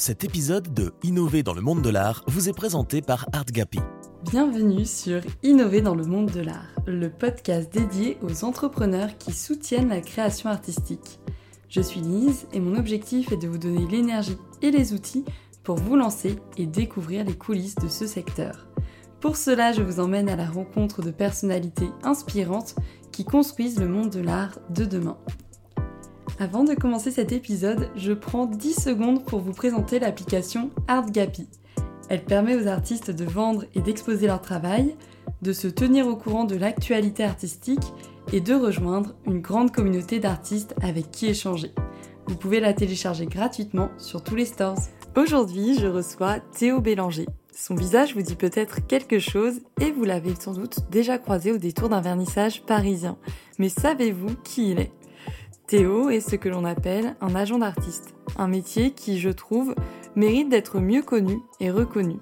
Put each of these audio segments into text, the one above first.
Cet épisode de Innover dans le monde de l'art vous est présenté par ArtGapi. Bienvenue sur Innover dans le monde de l'art, le podcast dédié aux entrepreneurs qui soutiennent la création artistique. Je suis Lise et mon objectif est de vous donner l'énergie et les outils pour vous lancer et découvrir les coulisses de ce secteur. Pour cela, je vous emmène à la rencontre de personnalités inspirantes qui construisent le monde de l'art de demain. Avant de commencer cet épisode, je prends 10 secondes pour vous présenter l'application ArtGapi. Elle permet aux artistes de vendre et d'exposer leur travail, de se tenir au courant de l'actualité artistique et de rejoindre une grande communauté d'artistes avec qui échanger. Vous pouvez la télécharger gratuitement sur tous les stores. Aujourd'hui, je reçois Théo Bélanger. Son visage vous dit peut-être quelque chose et vous l'avez sans doute déjà croisé au détour d'un vernissage parisien. Mais savez-vous qui il est? Théo est ce que l'on appelle un agent d'artiste, un métier qui, je trouve, mérite d'être mieux connu et reconnu.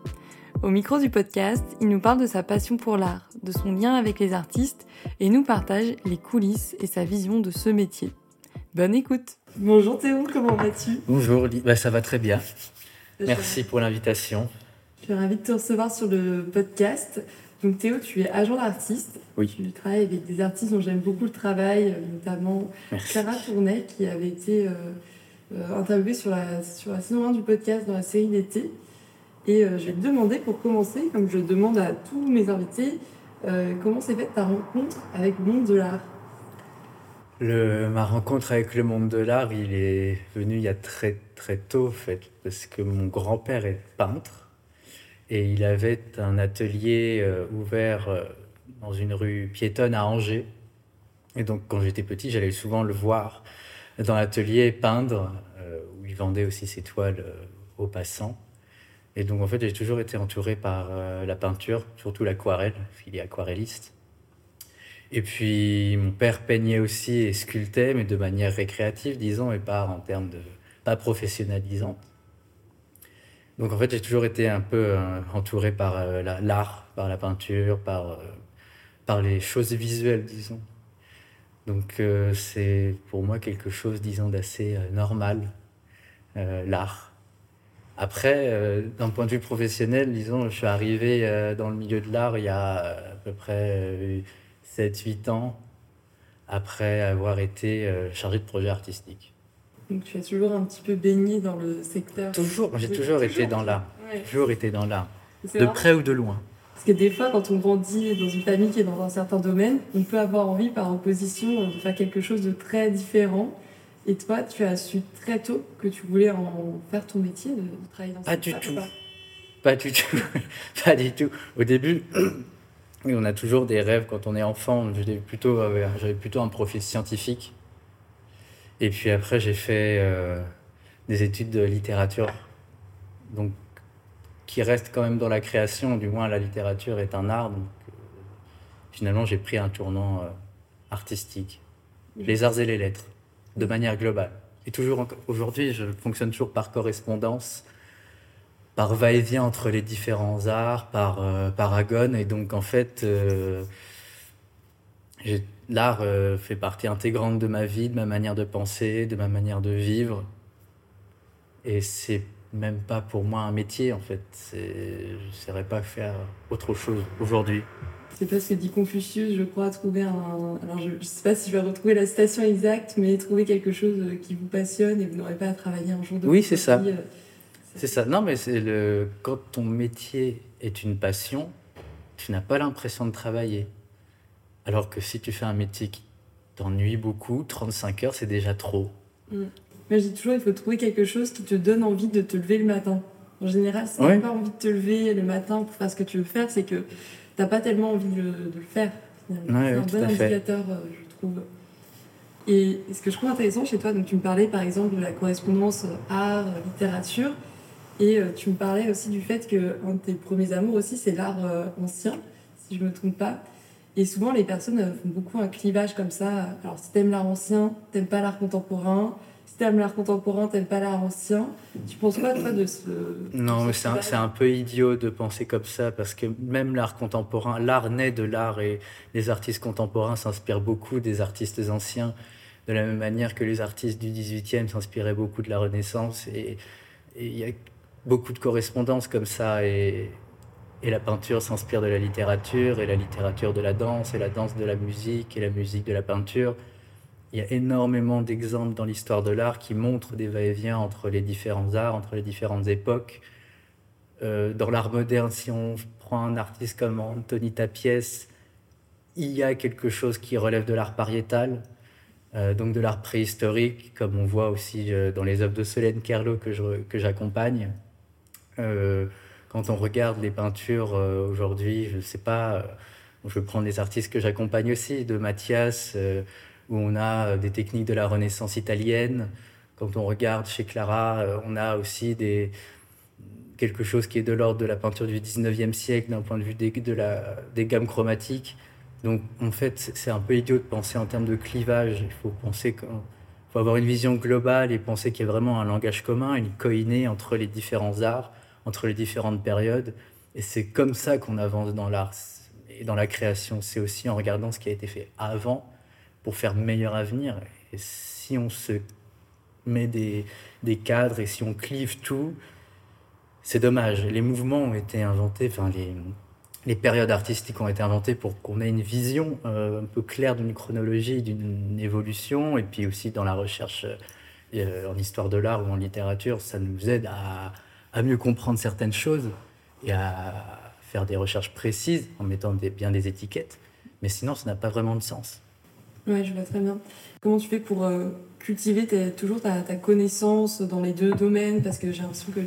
Au micro du podcast, il nous parle de sa passion pour l'art, de son lien avec les artistes et nous partage les coulisses et sa vision de ce métier. Bonne écoute Bonjour Théo, comment vas-tu? Bonjour, bah, ça va très bien. Merci pour l'invitation. Je suis ravie de te recevoir sur le podcast. Donc Théo, tu es agent d'artiste. Oui. Tu travailles avec des artistes dont j'aime beaucoup le travail, euh, notamment Clara Tournet, qui avait été euh, euh, interviewée sur la, sur la saison 1 du podcast dans la série d'été. Et je vais te demander, pour commencer, comme je demande à tous mes invités, comment s'est faite ta rencontre avec le monde de l'art? Le, ma rencontre avec le monde de l'art, il est venu il y a très très tôt, en fait, parce que mon grand-père est peintre. Et il avait un atelier euh, ouvert euh, dans une rue piétonne à Angers. Et donc, quand j'étais petit, j'allais souvent le voir dans l'atelier peindre, euh, où il vendait aussi ses toiles aux passants. Et donc, en fait, j'ai toujours été entouré par la peinture, surtout l'aquarelle, il est aquarelliste. Et puis, mon père peignait aussi et sculptait, mais de manière récréative, disons, et pas en termes de. pas professionnalisante. Donc en fait, j'ai toujours été un peu euh, entouré par euh, l'art, par la peinture, par, euh, par les choses visuelles, disons. Donc c'est pour moi quelque chose, disons, d'assez normal, l'art. Après, d'un point de vue professionnel, disons, je suis arrivé dans le milieu de l'art il y a à peu près 7-8 ans, après avoir été chargé de projet artistique. Donc tu as toujours un petit peu baigné dans le secteur. Toujours, j'ai toujours, été dans l'art. Toujours été dans l'art. De près ou de loin. Parce que des fois, quand on grandit dans une famille qui est dans un certain domaine, on peut avoir envie par opposition de faire quelque chose de très différent. Et toi, tu as su très tôt que tu voulais en faire ton métier, de, travailler dans pas du tout. Pas. du tout. pas du tout. Au début, on a toujours des rêves quand on est enfant. J'avais plutôt, euh, j'avais plutôt un profil scientifique. Et puis après, j'ai fait euh, des études de littérature, donc qui reste quand même dans la création, du moins la littérature est un art. Donc euh, finalement, j'ai pris un tournant euh, artistique, les arts et les lettres, de manière globale. Et toujours aujourd'hui, je fonctionne toujours par correspondance, par va-et-vient entre les différents arts, par paragone. Et donc en fait, j'ai l'art euh, fait partie intégrante de ma vie, de ma manière de penser, de ma manière de vivre. Et c'est même pas pour moi un métier en fait. Je ne saurais pas faire autre chose aujourd'hui. C'est parce que dit Confucius, je crois, trouver un. Alors je ne sais pas si je vais retrouver la citation exacte, mais trouver quelque chose qui vous passionne et vous n'aurez pas à travailler un jour de Oui, c'est ça. Euh, c'est ça. Non, mais c'est le. Quand ton métier est une passion, tu n'as pas l'impression de travailler. Alors que si tu fais un métier qui t'ennuie beaucoup, 35 heures, c'est déjà trop. Mm. Mais je dis toujours, il faut trouver quelque chose qui te donne envie de te lever le matin. En général, si tu n'as pas envie de te lever le matin pour faire ce que tu veux faire, c'est que tu n'as pas tellement envie de, le faire. c'est un bon indicateur, euh, je trouve. Et ce que je trouve intéressant chez toi, donc tu me parlais par exemple de la correspondance euh, art, euh, littérature, et tu me parlais aussi du fait que un de tes premiers amours aussi, c'est l'art ancien, si je ne me trompe pas. Et souvent, les personnes euh, font beaucoup un clivage comme ça. Alors, si t'aimes l'art ancien, t'aimes pas l'art contemporain. Si t'aimes l'art contemporain, t'aimes pas l'art ancien. Tu penses quoi, toi, de ce. Non, mais c'est un, un, peu idiot de penser comme ça, parce que même l'art contemporain, l'art naît de l'art et les artistes contemporains s'inspirent beaucoup des artistes anciens, de la même manière que les artistes du 18e s'inspiraient beaucoup de la Renaissance. Et, il y a beaucoup de correspondances comme ça. Et, et la peinture s'inspire de la littérature, et la littérature de la danse, et la danse de la musique, et la musique de la peinture. Il y a énormément d'exemples dans l'histoire de l'art qui montrent des va-et-vient entre les différents arts, entre les différentes époques. Euh, dans l'art moderne, si on prend un artiste comme Anthony Tapies, il y a quelque chose qui relève de l'art pariétal, euh, donc de l'art préhistorique, comme on voit aussi euh, dans les œuvres de Solène Kerlo que j'accompagne. Que quand on regarde les peintures aujourd'hui, je ne sais pas, je vais prendre les artistes que j'accompagne aussi, de Mathias, où on a des techniques de la Renaissance italienne. Quand on regarde chez Clara, on a aussi quelque chose qui est de l'ordre de la peinture du 19e siècle d'un point de vue des, gammes chromatiques. Donc en fait, c'est un peu idiot de penser en termes de clivage. Il faut penser faut avoir une vision globale et penser qu'il y a vraiment un langage commun, une coïnée entre les différents arts, entre les différentes périodes. Et c'est comme ça qu'on avance dans l'art et dans la création. C'est aussi en regardant ce qui a été fait avant pour faire meilleur avenir. Et si on se met des, des cadres et si on clive tout, c'est dommage. Les mouvements ont été inventés, enfin les, les périodes artistiques ont été inventées pour qu'on ait une vision euh, un peu claire d'une chronologie, d'une évolution, et puis aussi dans la recherche euh, en histoire de l'art ou en littérature, ça nous aide à, à, mieux comprendre certaines choses et à faire des recherches précises en mettant des, bien des étiquettes. Mais sinon, ça n'a pas vraiment de sens. Oui, je vois très bien. Comment tu fais pour euh, cultiver toujours ta, ta, connaissance dans les deux domaines? Parce que j'ai l'impression que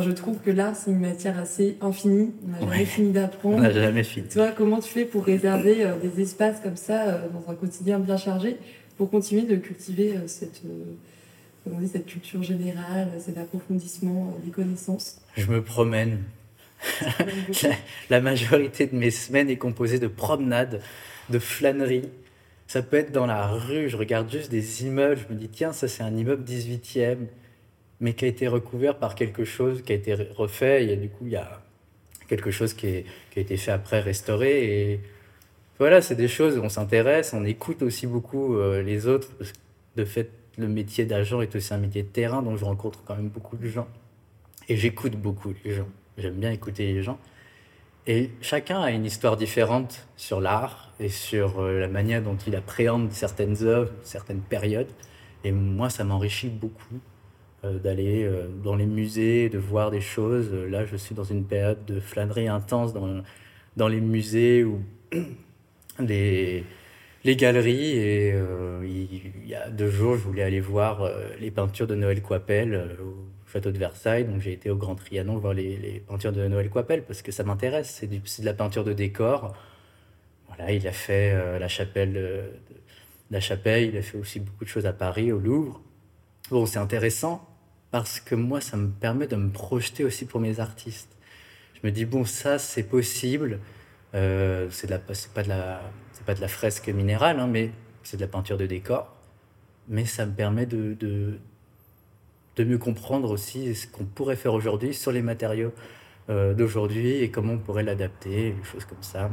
je trouve que l'art, c'est une matière assez infinie. On n'a jamais fini d'apprendre. On n'a jamais fini. Tu vois, comment tu fais pour réserver euh, des espaces comme ça euh, dans un quotidien bien chargé pour continuer de cultiver cette, cette culture générale, cet approfondissement des connaissances Je me promène. la, majorité de mes semaines est composée de promenades, de flâneries. Ça peut être dans la rue, je regarde juste des immeubles, je me dis tiens, ça c'est un immeuble 18e mais qui a été recouvert par quelque chose qui a été refait. Et du coup, il y a quelque chose qui, a été fait après, restauré. Et voilà, c'est des choses, on s'intéresse, on écoute aussi beaucoup euh, les autres. de fait, le métier d'agent est aussi un métier de terrain, donc je rencontre quand même beaucoup de gens. Et j'écoute beaucoup les gens. J'aime bien écouter les gens. Et chacun a une histoire différente sur l'art et sur euh, la manière dont il appréhende certaines œuvres, certaines périodes. Et moi, ça m'enrichit beaucoup euh, d'aller euh, dans les musées, de voir des choses. Là, je suis dans une période de flânerie intense dans, dans les musées ou les, les galeries. Et euh, il, y a deux jours, je voulais aller voir les peintures de Noël Coipel au château de Versailles. Donc j'ai été au Grand Trianon voir les, peintures de Noël Coipel parce que ça m'intéresse. C'est, de la peinture de décor. Voilà, il a fait la chapelle de, la chapelle, il a fait aussi beaucoup de choses à Paris, au Louvre. Bon, c'est intéressant, parce que moi, ça me permet de me projeter aussi pour mes artistes. Je me dis, bon, ça, c'est possible. Euh, c'est pas de la, pas de la fresque minérale, hein, mais c'est de la peinture de décor. Mais ça me permet de, de, mieux comprendre aussi ce qu'on pourrait faire aujourd'hui sur les matériaux euh, d'aujourd'hui et comment on pourrait l'adapter, des choses comme ça.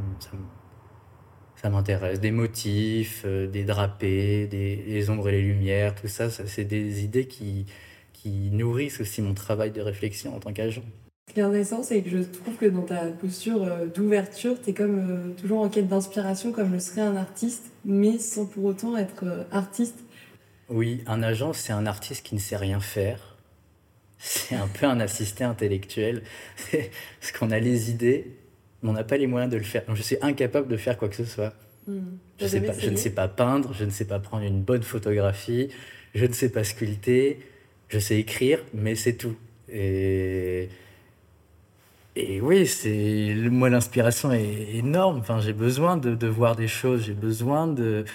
Ça, m'intéresse. Des motifs, euh, des drapés, des, des, ombres et les lumières, tout ça, ça c'est des idées qui, qui nourrissent aussi mon travail de réflexion en tant qu'agent. Ce qui est intéressant, c'est que je trouve que dans ta posture euh, d'ouverture, tu es comme euh, toujours en quête d'inspiration, comme le serait un artiste, mais sans pour autant être euh, artiste. Oui, un agent, c'est un artiste qui ne sait rien faire. C'est un peu un assisté intellectuel. Parce qu'on a les idées, mais on n'a pas les moyens de le faire. Donc, je suis incapable de faire quoi que ce soit. Hmm. Je, sais pas, je ne sais pas peindre, je ne sais pas prendre une bonne photographie, je ne sais pas sculpter, je sais écrire, mais c'est tout. Et, et oui, c'est moi l'inspiration est énorme. Enfin, j'ai besoin de, voir des choses, j'ai besoin de,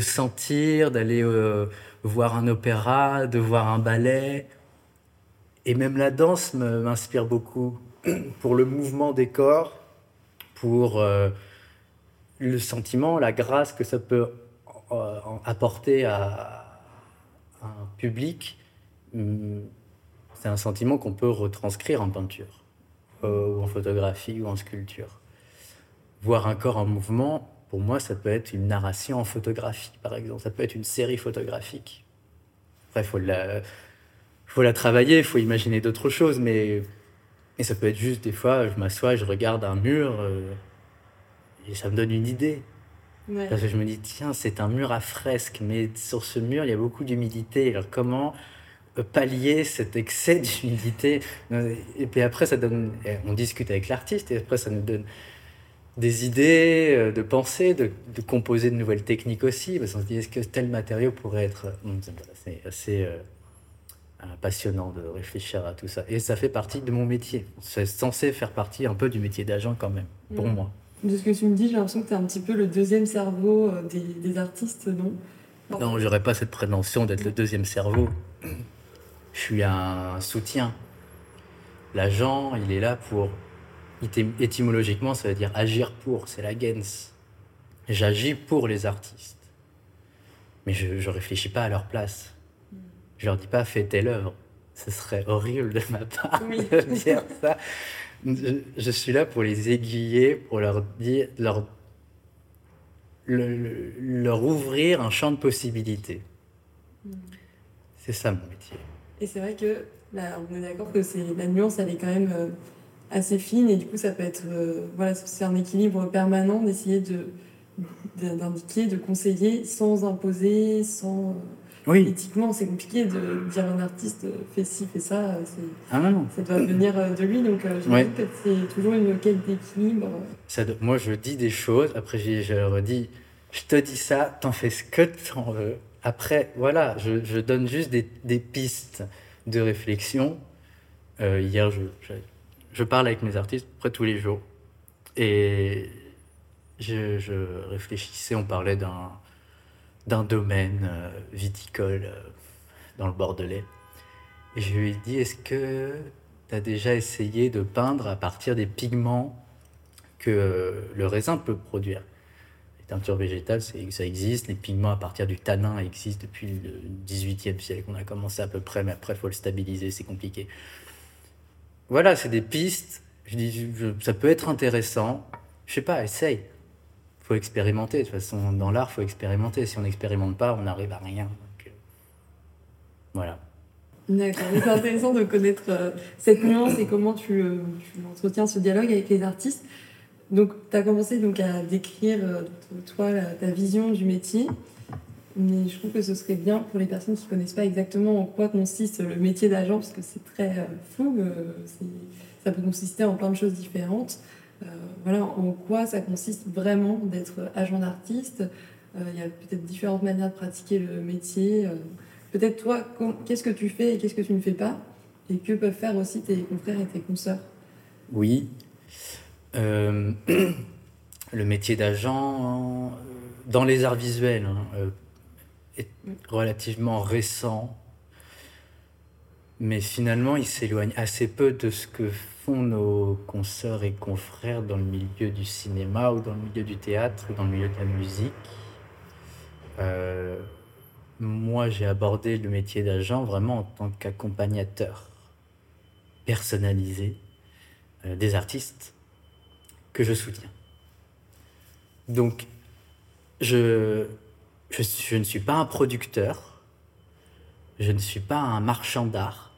sentir, d'aller euh, voir un opéra, de voir un ballet. Et même la danse m'inspire beaucoup pour le mouvement des corps, pour euh, le sentiment, la grâce que ça peut apporter à, un public Hmm, c'est un sentiment qu'on peut retranscrire en peinture, ou en photographie, ou en sculpture. Voir un corps en mouvement, pour moi, ça peut être une narration en photographie, par exemple. Ça peut être une série photographique. Après, il faut, faut la travailler, il faut imaginer d'autres choses, mais et ça peut être juste des fois, je m'assois, je regarde un mur euh, et ça me donne une idée. Parce que je me dis, tiens, c'est un mur à fresque, mais sur ce mur, il y a beaucoup d'humidité. Alors comment pallier cet excès d'humidité Et puis après, ça donne, on discute avec l'artiste et après, ça nous donne des idées, euh, de penser, de, composer de nouvelles techniques aussi. Parce qu'on se dit, est-ce que tel matériau pourrait être. C'est assez euh, passionnant de réfléchir à tout ça. Et ça fait partie de mon métier. C'est censé faire partie un peu du métier d'agent quand même, pour mm. moi. De ce que tu me dis, j'ai l'impression que tu es un petit peu le deuxième cerveau euh, des, des artistes, non? Non, j'aurais pas cette prétention d'être le deuxième cerveau. Je suis un soutien. L'agent, il est là pour. Étymologiquement, ça veut dire agir pour, c'est la gens. J'agis pour les artistes. Mais je ne réfléchis pas à leur place. Je leur dis pas fais telle œuvre. Ce serait horrible de ma part de dire ça. Je, suis là pour les aiguiller, pour leur dire, leur, leur ouvrir un champ de possibilités. Hmm. C'est ça mon métier. Et c'est vrai que là, on est d'accord que c'est la nuance, elle est quand même euh, assez fine et du coup, ça peut être euh, voilà, c'est un équilibre permanent d'essayer de d'indiquer, de conseiller sans imposer, sans euh, oui. éthiquement, c'est compliqué de dire un artiste fait ci, fait ça. Ah non. Ça doit venir de lui, donc je ouais. que c'est toujours une quête d'équilibre. Moi, je dis des choses, après je leur dis, je te dis ça, t'en fais ce que tu en veux. Après, voilà, je, donne juste des, pistes de réflexion. Euh, hier, je, parle avec mes artistes près tous les jours. Et je, réfléchissais, on parlait d'un domaine euh, viticole euh, dans le Bordelais. Et je lui ai dit, est-ce que tu as déjà essayé de peindre à partir des pigments que le raisin peut produire? Teinture végétale, ça existe. Les pigments à partir du tanin existent depuis le 18e siècle. On a commencé à peu près, mais après, il faut le stabiliser, c'est compliqué. Voilà, c'est des pistes. Je dis, ça peut être intéressant. Je sais pas, essaye. faut expérimenter. De toute façon, dans l'art, faut expérimenter. Si on n'expérimente pas, on n'arrive à rien. Euh, voilà. C'est intéressant de connaître euh, cette nuance et comment tu, euh, tu entretiens ce dialogue avec les artistes. Donc, tu as commencé donc, à décrire, euh, toi, ta vision du métier. Mais je trouve que ce serait bien pour les personnes qui ne connaissent pas exactement en quoi consiste le métier d'agent, parce que c'est très euh, flou, euh, ça peut consister en plein de choses différentes. voilà, en quoi ça consiste vraiment d'être agent d'artiste. Il y a peut-être différentes manières de pratiquer le métier. peut-être toi, qu'est-ce que tu fais et qu'est-ce que tu ne fais pas? Et que peuvent faire aussi tes confrères et tes consoeurs? Oui, euh, le métier d'agent euh, dans les arts visuels hein, euh, est relativement récent, mais finalement il s'éloigne assez peu de ce que font nos consoeurs et confrères dans le milieu du cinéma ou dans le milieu du théâtre ou dans le milieu de la musique. moi, j'ai abordé le métier d'agent vraiment en tant qu'accompagnateur personnalisé des artistes que je soutiens. Donc, je, ne suis pas un producteur, je ne suis pas un marchand d'art,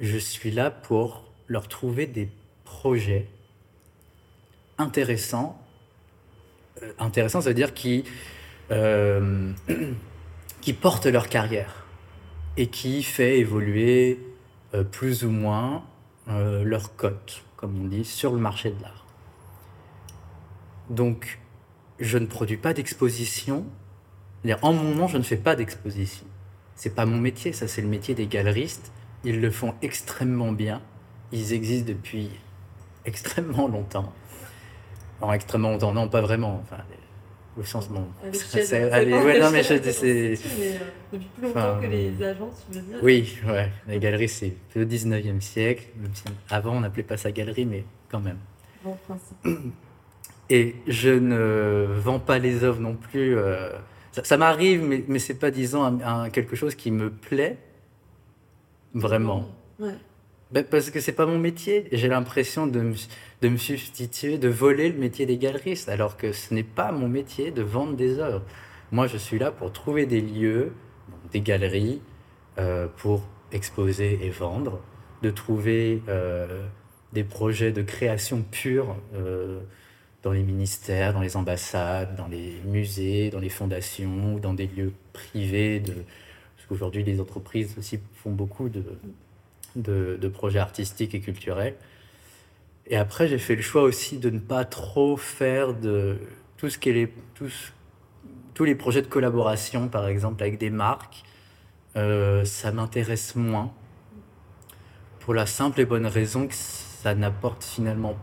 je suis là pour leur trouver des projets intéressants. Euh, intéressants, ça veut dire qui, euh, qui portent leur carrière et qui fait évoluer euh, plus ou moins leur cote, comme on dit, sur le marché de l'art. Donc, je ne produis pas d'exposition. En mon nom, je ne fais pas d'exposition. C'est pas mon métier, ça c'est le métier des galeristes. Ils le font extrêmement bien. Ils existent depuis extrêmement longtemps. En extrêmement longtemps, non, pas vraiment. Enfin, au sens bon. Allez, ouais, non, mais c'est. Euh, depuis plus longtemps que les agences, tu veux dire Oui, ouais. Les galeries, c'est le 19e siècle. Avant, on n'appelait pas ça galerie, mais quand même. Bon principe. Et je ne vends pas les œuvres non plus. Euh, ça, m'arrive, mais, mais c'est pas, disons, quelque chose qui me plaît vraiment. Ouais. Ben, parce que c'est pas mon métier. J'ai l'impression de me, de me substituer, de voler le métier des galeristes, alors que ce n'est pas mon métier de vendre des œuvres. Moi, je suis là pour trouver des lieux, des galeries, euh, pour exposer et vendre, de trouver des projets de création pure dans les ministères, dans les ambassades, dans les musées, dans les fondations, dans des lieux privés. De... Parce qu'aujourd'hui, les entreprises aussi font beaucoup de, projets artistiques et culturels. Et après, j'ai fait le choix aussi de ne pas trop faire de tout ce qui est tous, tous les projets de collaboration, par exemple, avec des marques. Euh, ça m'intéresse moins. Pour la simple et bonne raison que ça n'apporte finalement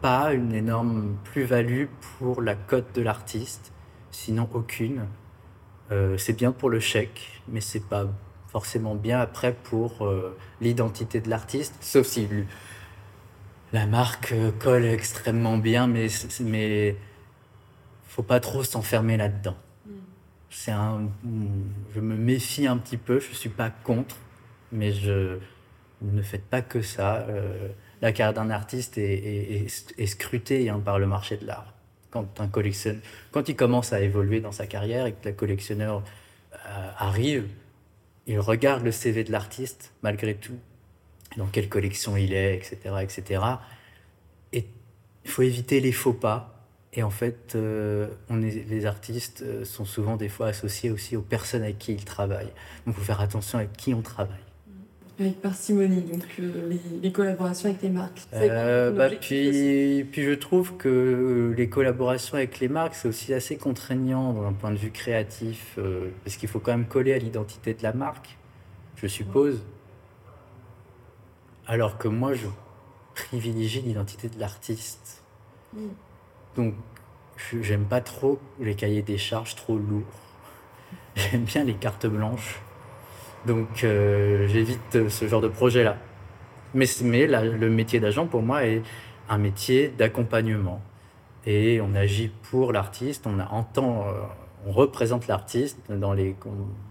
pas une énorme plus-value pour la cote de l'artiste, sinon aucune. Euh, c'est bien pour le chèque, mais c'est pas forcément bien après pour euh, l'identité de l'artiste, sauf si la marque euh, colle extrêmement bien, mais mais faut pas trop s'enfermer là-dedans. Mm. C'est un, je me méfie un petit peu. Je suis pas contre, mais je ne faites pas que ça la carrière d'un artiste est, scrutée hein, par le marché de l'art. Quand, un collectionneur, quand il commence à évoluer dans sa carrière et que le collectionneur euh, arrive, il regarde le CV de l'artiste, malgré tout, dans quelle collection il est, etc. etc. Et il faut éviter les faux pas. Et en fait, euh, les artistes euh, sont souvent des fois associés aussi aux personnes avec qui ils travaillent. Donc il faut faire attention avec qui on travaille. Avec parcimonie, donc euh, les, collaborations avec les marques. Euh, bah, puis, puis je trouve que les collaborations avec les marques, c'est aussi assez contraignant d'un point de vue créatif, euh, parce qu'il faut quand même coller à l'identité de la marque, je suppose. Alors que moi, je privilégie l'identité de l'artiste. Mm. Donc, j'aime pas trop les cahiers des charges trop lourds. J'aime bien les cartes blanches. Donc euh, j'évite ce genre de projet-là. Mais, le métier d'agent, pour moi, est un métier d'accompagnement. Et on agit pour l'artiste, on, entend, euh, on représente l'artiste dans les,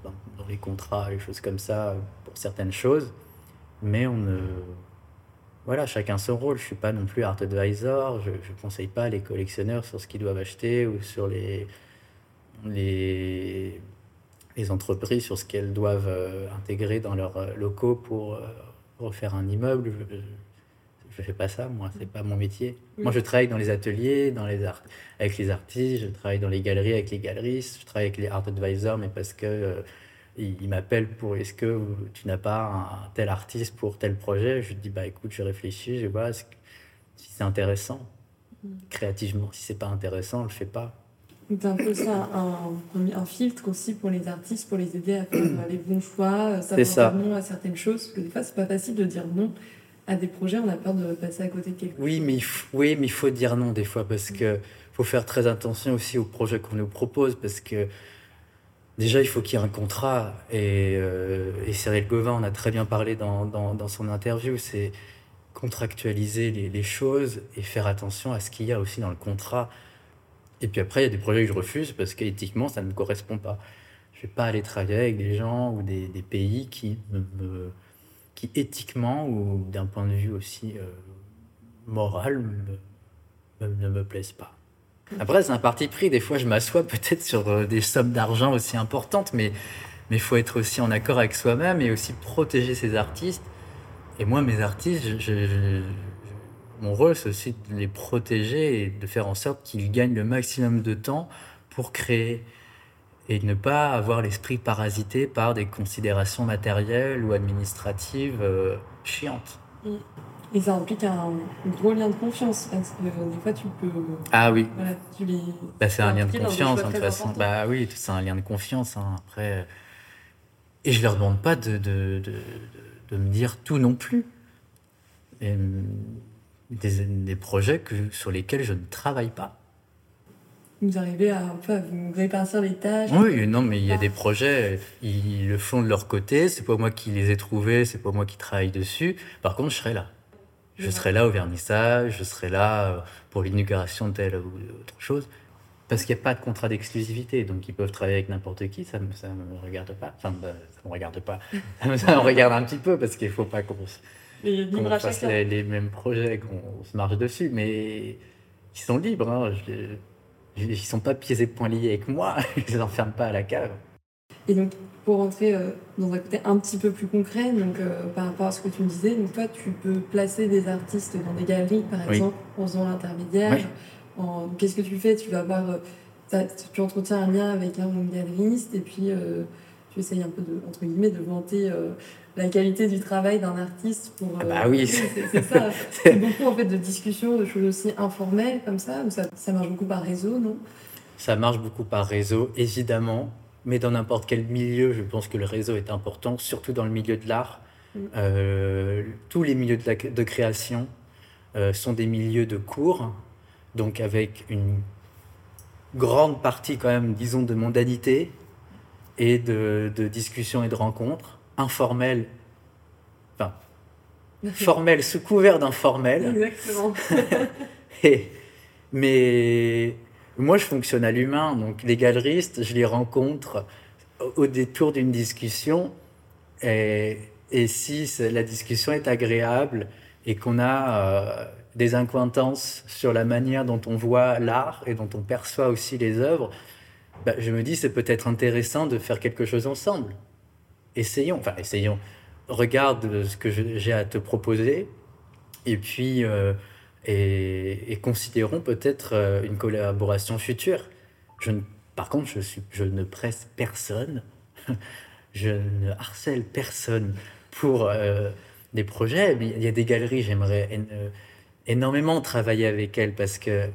dans, les contrats, les choses comme ça, pour certaines choses. Mais on ne. Voilà, chacun son rôle. Je ne suis pas non plus art advisor, je ne conseille pas les collectionneurs sur ce qu'ils doivent acheter ou sur les les entreprises sur ce qu'elles doivent euh, intégrer dans leurs euh, locaux pour euh, refaire un immeuble. Je ne fais pas ça, moi, c'est pas mon métier. Moi, je travaille dans les ateliers, dans les arts, avec les artistes, je travaille dans les galeries avec les galeristes, je travaille avec les art advisors, mais parce que ils, m'appellent pour est-ce que tu n'as pas un, tel artiste pour tel projet? Je dis bah écoute, je réfléchis, je vois si c'est intéressant mm. créativement. Si c'est pas intéressant, je le fais pas. C'est un peu ça, un, un, filtre aussi pour les artistes, pour les aider à faire les bons choix, savoir dire non à certaines choses. Parce que des fois, c'est pas facile de dire non à des projets, on a peur de passer à côté de quelque chose. Oui, mais il faut, oui, mais il faut dire non des fois parce que faut faire très attention aussi aux projets qu'on nous propose parce que déjà, il faut qu'il y ait un contrat. Et, euh, et Cyril Gauvin en a très bien parlé dans, dans, dans son interview. C'est contractualiser les, les, choses et faire attention à ce qu'il y a aussi dans le contrat. Et puis après, il y a des projets que je refuse parce qu'éthiquement, ça ne me correspond pas. Je ne vais pas aller travailler avec des gens ou des, pays qui, qui éthiquement ou d'un point de vue aussi euh, moral ne me plaisent pas. Après, c'est un parti pris. Des fois, je m'assois peut-être sur euh, des sommes d'argent aussi importantes, mais il faut être aussi en accord avec soi-même et aussi protéger ses artistes. Et moi, mes artistes, je mon rôle, c'est aussi de les protéger et de faire en sorte qu'ils gagnent le maximum de temps pour créer et de ne pas avoir l'esprit parasité par des considérations matérielles ou administratives euh, chiantes. Et ça implique un, gros lien de confiance parce que euh, des fois tu peux. Ah oui. bah, c'est un lien de confiance, hein, de toute façon. Bah oui, c'est un lien de confiance. Hein, après. Et je leur demande pas de, de, de, de me dire tout non plus. Et, des, des projets que, sur lesquels je ne travaille pas. Vous arrivez à un peu à vous répartir les tâches Oui, non, mais il y a des projets, ils le font de leur côté, c'est pas moi qui les ai trouvés, c'est pas moi qui travaille dessus. Par contre, je serai là. Je serai là au vernissage, je serai là euh, pour l'inauguration de telle ou autre chose. Parce qu'il n'y a pas de contrat d'exclusivité, donc ils peuvent travailler avec n'importe qui, ça ne me, regarde pas. Enfin, bah, ça ne me regarde pas. ça me regarde un petit peu, parce qu'il ne faut pas qu'on qu'on fasse les, mêmes projets, qu'on se marche dessus, mais ils sont libres. Hein. ils ne sont pas pieds et poings liés avec moi, ils ne les enferment pas à la cave. Et donc, pour rentrer euh, dans un côté un petit peu plus concret, donc euh, par rapport à ce que tu me disais, donc toi, tu peux placer des artistes dans des galeries, par exemple, en faisant l'intermédiaire. Qu'est-ce que tu fais? Tu vas avoir, euh, tu entretiens un lien avec un galeriste et puis tu essayes un peu de, entre guillemets, de vanter la qualité du travail d'un artiste pour. Ah bah oui. C'est ça. C'est beaucoup en fait de discussions, de choses aussi informelles comme ça. Ça, ça marche beaucoup par réseau, non? Ça marche beaucoup par réseau, évidemment mais dans n'importe quel milieu, je pense que le réseau est important, surtout dans le milieu de l'art. Mm. Euh, tous les milieux de, création euh, sont des milieux de cours, donc avec une grande partie quand même, disons, de mondanité et de, de discussion et de rencontres, informelles, enfin, formelles sous couvert d'informel. Exactement. mais moi, je fonctionne à l'humain, donc les galeristes, je les rencontre au détour d'une discussion. Et, si la discussion est agréable et qu'on a euh, des incointances sur la manière dont on voit l'art et dont on perçoit aussi les œuvres, bah, je me dis c'est peut-être intéressant de faire quelque chose ensemble. Essayons, enfin essayons. Regarde ce que j'ai à te proposer et puis euh, et, considérons peut-être euh, une collaboration future. Par contre, je, ne presse personne, je ne harcèle personne pour euh, des projets. Il y a des galeries, j'aimerais énormément travailler avec elles parce que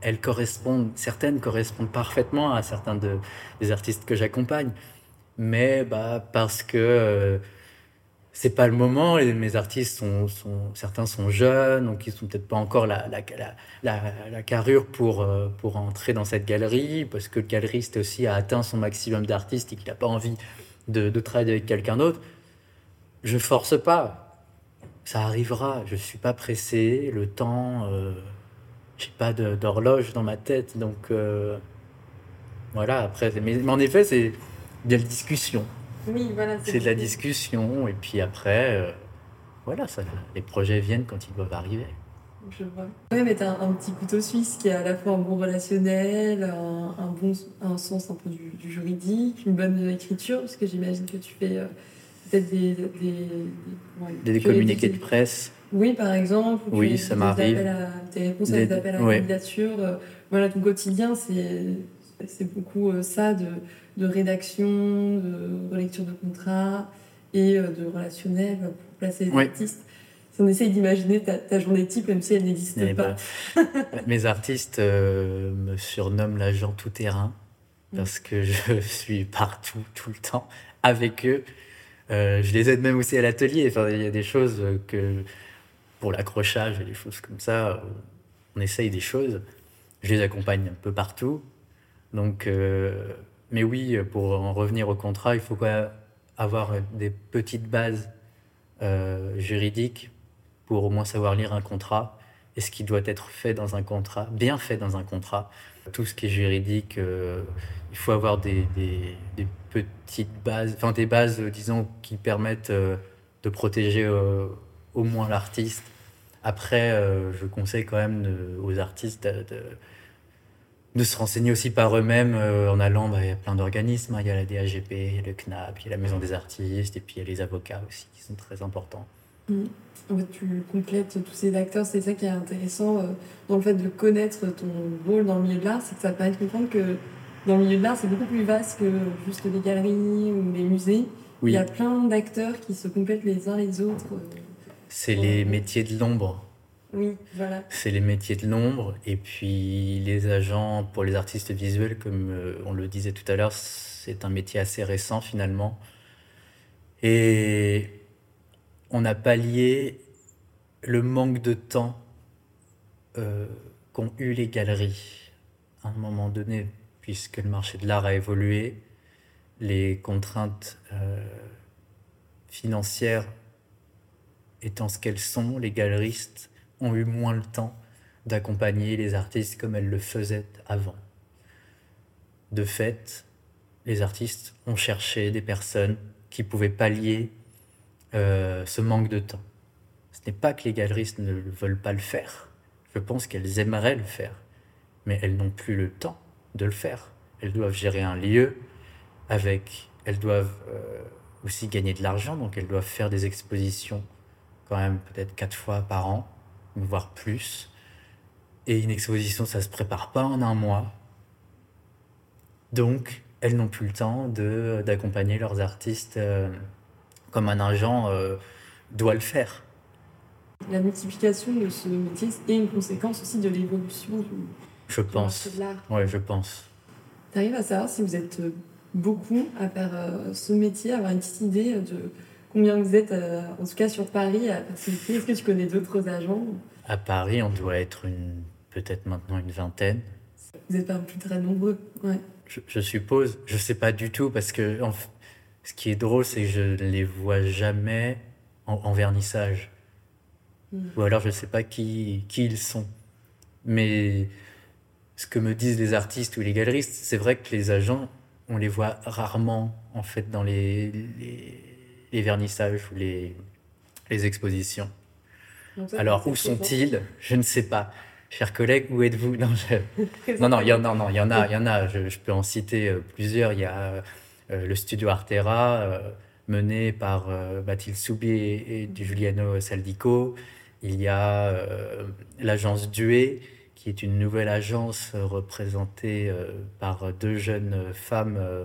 elles correspondent, certaines correspondent parfaitement à certains de, des artistes que j'accompagne. Mais bah, parce que c'est pas le moment. mes artistes sont, certains sont jeunes, donc ils sont peut-être pas encore la, la, carrure pour, euh, pour entrer dans cette galerie, parce que le galeriste aussi a atteint son maximum d'artistes et qu'il n'a pas envie de, travailler avec quelqu'un d'autre. Je force pas. Ça arrivera. Je suis pas pressé. Le temps, euh, j'ai pas d'horloge dans ma tête, donc euh, voilà. Après, mais, en effet, c'est des discussions. Oui, voilà. C'est de la discussion, et puis après, euh, voilà, ça, les projets viennent quand ils doivent arriver. Je vois. Ouais, mais t'as un, petit couteau suisse qui a à la fois un bon relationnel, un, bon un sens un peu du, juridique, une bonne écriture, parce que j'imagine que tu fais euh, peut-être des. Des, des, communiqués de presse. Oui, par exemple. Oui, ça m'arrive. Tes réponses à des appels à candidature. Euh, voilà, ton quotidien, c'est beaucoup ça de de rédaction, de relecture de contrats et euh, de relationnel pour placer les artistes. Si on essaye d'imaginer ta, journée type, même si elle n'existe eh pas. Ben, mes artistes euh, me surnomment l'agent tout-terrain mm. parce que je suis partout, tout le temps, avec eux. Euh, je les aide même aussi à l'atelier. Il y a des choses que, pour l'accrochage et des choses comme ça, on essaye des choses. Je les accompagne un peu partout. Donc, mais oui, pour en revenir au contrat, il faut avoir des petites bases euh, juridiques pour au moins savoir lire un contrat et ce qui doit être fait dans un contrat, bien fait dans un contrat. Tout ce qui est juridique, euh, il faut avoir des, petites bases, enfin des bases, disons, qui permettent euh, de protéger au moins l'artiste. Après, je conseille quand même aux artistes de se renseigner aussi par eux-mêmes euh, en allant, bah, il y a plein d'organismes, hein. il y a la DAGP, le CNAP, il la Maison des artistes, et puis il y a les avocats aussi qui sont très importants. Mmh. tu complètes tous ces acteurs, c'est ça qui est intéressant euh, dans le fait de connaître ton rôle dans le milieu de l'art, c'est que ça permet de comprendre que dans le milieu de l'art, c'est beaucoup plus vaste que juste les galeries ou les musées. Il y a plein d'acteurs qui se complètent les uns les autres. Euh, c'est les métiers de l'ombre. Oui, voilà. C'est les métiers de l'ombre. Et puis les agents pour les artistes visuels, comme euh, on le disait tout à l'heure, c'est un métier assez récent finalement. Et on a pallié le manque de temps euh, qu'ont eu les galeries à un moment donné, puisque le marché de l'art a évolué, les contraintes euh, financières étant ce qu'elles sont, les galeristes ont eu moins le temps d'accompagner les artistes comme elles le faisaient avant. De fait, les artistes ont cherché des personnes qui pouvaient pallier euh, ce manque de temps. Ce n'est pas que les galeristes ne veulent pas le faire. Je pense qu'elles aimeraient le faire, mais elles n'ont plus le temps de le faire. Elles doivent gérer un lieu avec elles doivent euh, aussi gagner de l'argent, donc elles doivent faire des expositions quand même peut-être quatre fois par an, voire plus. Et une exposition, ça se prépare pas en un mois. Donc, elles n'ont plus le temps d'accompagner leurs artistes euh, comme un agent euh, doit le faire. La multiplication de ce métier est une conséquence aussi de l'évolution du, je pense. de l'art. Ouais, je pense. Tu arrives à savoir si vous êtes beaucoup à faire euh, ce métier, avoir une petite idée de combien vous êtes, euh, en tout cas sur Paris, à participer Est-ce que tu connais d'autres agents? À Paris, on doit être une, peut-être maintenant une vingtaine. Vous n'êtes pas plus très nombreux, ouais. Je, je suppose. Je sais pas du tout parce que en ce qui est drôle, c'est que je ne les vois jamais en, en vernissage. Mm. Ou alors je sais pas qui, qui ils sont. Mais ce que me disent les artistes ou les galeristes, c'est vrai que les agents, on les voit rarement en fait dans les, les, les vernissages ou les, les expositions. Donc Alors où sont-ils? Je ne sais pas. Chers collègues, où êtes-vous? Non, je- non, non, il y en a, non, il y en a, il y en a. Je, je peux en citer euh, plusieurs. Il y a euh, le studio Artera, euh, mené par euh, Mathilde Soubi et, et Giuliano Saldico. Il y a euh, l'agence Duet, qui est une nouvelle agence euh, représentée euh, par deux jeunes euh, femmes euh,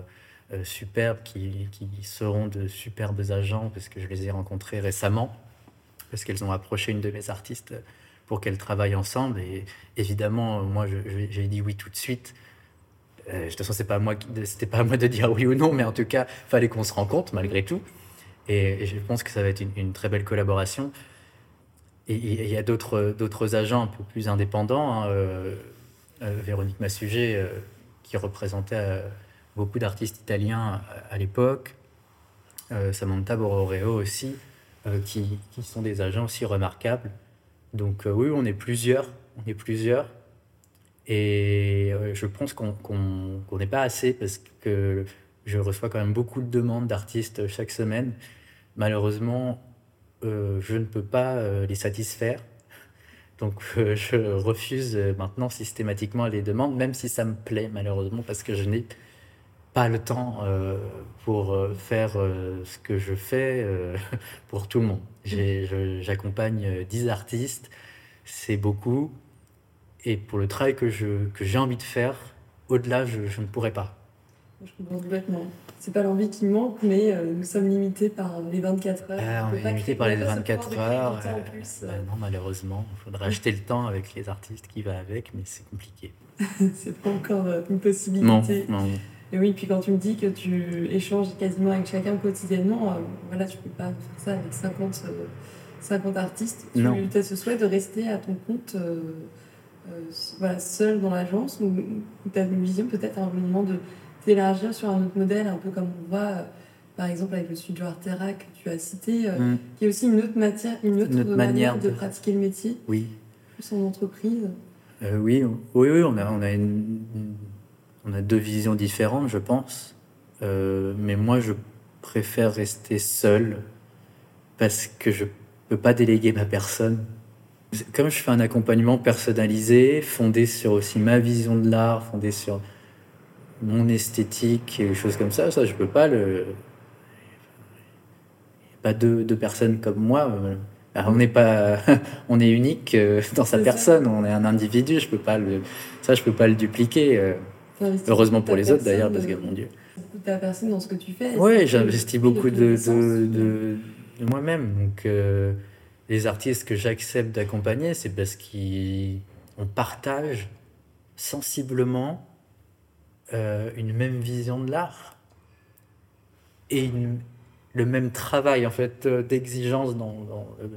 euh, superbes qui, qui seront de superbes agents, parce que je les ai rencontrées récemment, parce qu'elles ont approché une de mes artistes pour qu'elles travaillent ensemble. Et évidemment, moi, j'ai dit oui tout de suite. Euh, de toute façon, c'est pas c'était pas à moi de dire oui ou non, mais en tout cas, fallait qu'on se rencontre malgré tout. Et, je pense que ça va être une, très belle collaboration. Et il y a d'autres agents un peu plus indépendants. hein, euh, euh, Véronique Massuget, euh, qui représentait beaucoup d'artistes italiens à, l'époque. Samantha Bororeo aussi, qui, qui sont des agents aussi remarquables. Donc oui, on est plusieurs. On est plusieurs. Et euh, je pense qu'on n'est pas assez parce que je reçois quand même beaucoup de demandes d'artistes chaque semaine. Malheureusement, euh, je ne peux pas euh, les satisfaire. Donc je refuse maintenant systématiquement les demandes, même si ça me plaît malheureusement, parce que je n'ai pas le temps pour faire ce que je fais pour tout le monde. J'accompagne euh, 10 artistes, c'est beaucoup. Et pour le travail que je- que j'ai envie de faire, au-delà, je, je ne pourrais pas. Je comprends complètement. C'est pas l'envie qui manque, mais euh, nous sommes limités par les 24 heures. Ah, on peut est pas limité créer- par les on pas se 24 pouvoir de créer heures. euh, bah euh, non, malheureusement, il faudrait acheter le temps avec les artistes qui va avec, mais c'est compliqué. c'est pas encore euh, une Non, possibilité. non. Et oui, puis quand tu me dis que tu échanges quasiment avec chacun quotidiennement, euh, voilà, tu peux pas faire ça avec 50, euh, 50 artistes. Tu Non. as ce souhait de rester à ton compte, euh, euh, voilà, seul dans l'agence, ou tu as une vision peut-être à un moment de t'élargir sur un autre modèle, un peu comme on voit, euh, par exemple, avec le studio Artera que tu as cité, euh, Mm, qui est aussi une autre matière, une autre, Une autre manière, manière de de- pratiquer le métier, oui. plus en entreprise. Euh, oui, oui, oui, on a, on a, une- une- on a deux visions différentes, je pense. Euh, mais moi, je préfère rester seul parce que je peux pas déléguer ma personne. Comme je fais un accompagnement personnalisé, fondé sur aussi ma vision de l'art, fondé sur mon esthétique et des choses comme ça, ça, je peux pas le. Il y a pas deux, deux personnes comme moi. alors, on n'est pas, on est unique euh, dans sa ça. personne. On est un individu. Je peux pas le, ça, je peux pas le dupliquer. euh, Heureusement pour les autres d'ailleurs, parce que euh, mon Dieu. beaucoup ta personne dans ce que tu fais. C'est- j'investis beaucoup de, de, de, de moi-même. Donc, euh, les artistes que j'accepte d'accompagner, c'est parce qu'on partage sensiblement euh, une même vision de l'art et une- le même travail en fait euh, d'exigence dans, dans, euh,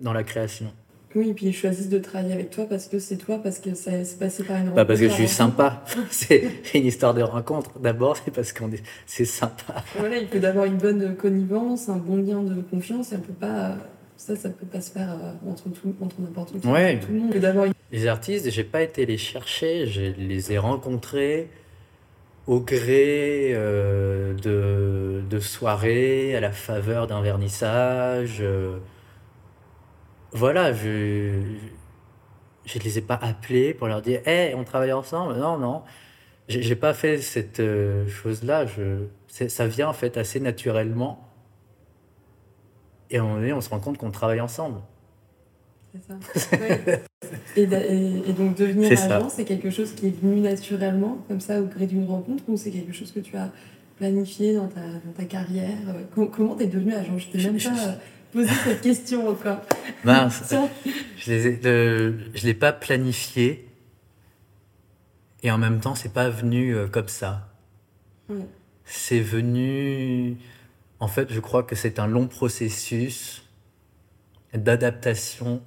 dans la création. Oui, et puis ils choisissent de travailler avec toi parce que c'est toi, parce que ça s'est passé par une Pas parce que je rencontre suis sympa. c'est une histoire de rencontre. D'abord, c'est parce qu'on est, c'est sympa. Voilà, il peut avoir une bonne connivence, un bon lien de confiance, et on peut pas. Ça, ça peut pas se faire euh, entre, tout, entre n'importe qui. Ouais. Tout le monde. Les artistes, j'ai pas été les chercher, je les ai rencontrés au gré euh, de, de soirées, à la faveur d'un vernissage. euh. voilà, je je les ai pas appelés pour leur dire Hey, on travaille ensemble. Non, non. j'ai pas fait cette euh, chose-là. Je, ça vient en fait assez naturellement. Et à un moment donné, on se rend compte qu'on travaille ensemble. C'est ça. Ouais. et, da- et- et donc devenir agent, c'est quelque chose qui est venu naturellement, comme ça, au gré d'une rencontre, ou c'est quelque chose que tu as planifié dans ta, dans ta carrière? Euh, com- Comment t'es devenu agent? Je t'ai même Je- pas posé cette question encore. Mince, je je l'ai pas planifié. Et en même temps, c'est pas venu euh, comme ça. Ouais. C'est venu. En fait, je crois que c'est un long processus d'adaptation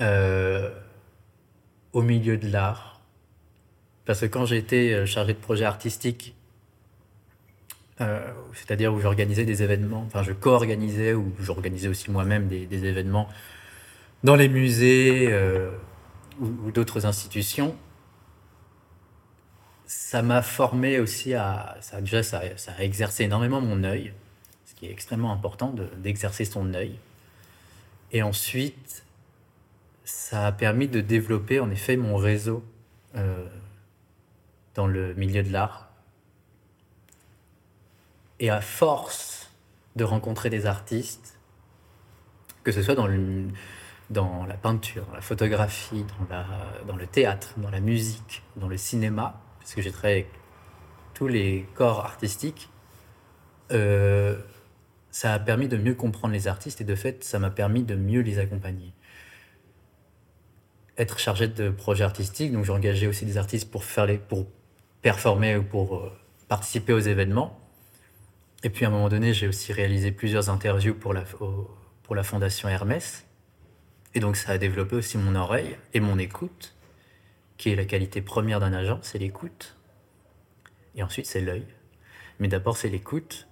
euh, au milieu de l'art. Parce que quand j'étais euh, chargé de projet artistique, euh, c'est-à-dire où j'organisais des événements, enfin je co-organisais ou j'organisais aussi moi-même des, événements dans les musées euh, ou d'autres institutions, ça m'a formé aussi à. Ça, déjà, ça, ça a exercé énormément mon œil, ce qui est extrêmement important de- d'exercer son œil. Et ensuite, ça a permis de développer en effet mon réseau euh, dans le milieu de l'art. Et à force de rencontrer des artistes, que ce soit dans, le, dans la peinture, dans la photographie, dans, la, dans le théâtre, dans la musique, dans le cinéma, parce que j'ai travaillé avec tous les corps artistiques, euh, ça a permis de mieux comprendre les artistes et de fait, ça m'a permis de mieux les accompagner. Être chargé de projets artistiques, donc j'ai engagé aussi des artistes pour, faire les, pour performer ou pour euh, participer aux événements. Et puis à un moment donné, j'ai aussi réalisé plusieurs interviews pour la, pour la Fondation Hermès. Et donc ça a développé aussi mon oreille et mon écoute, qui est la qualité première d'un agent, c'est l'écoute. Et ensuite c'est l'œil. Mais d'abord c'est l'écoute.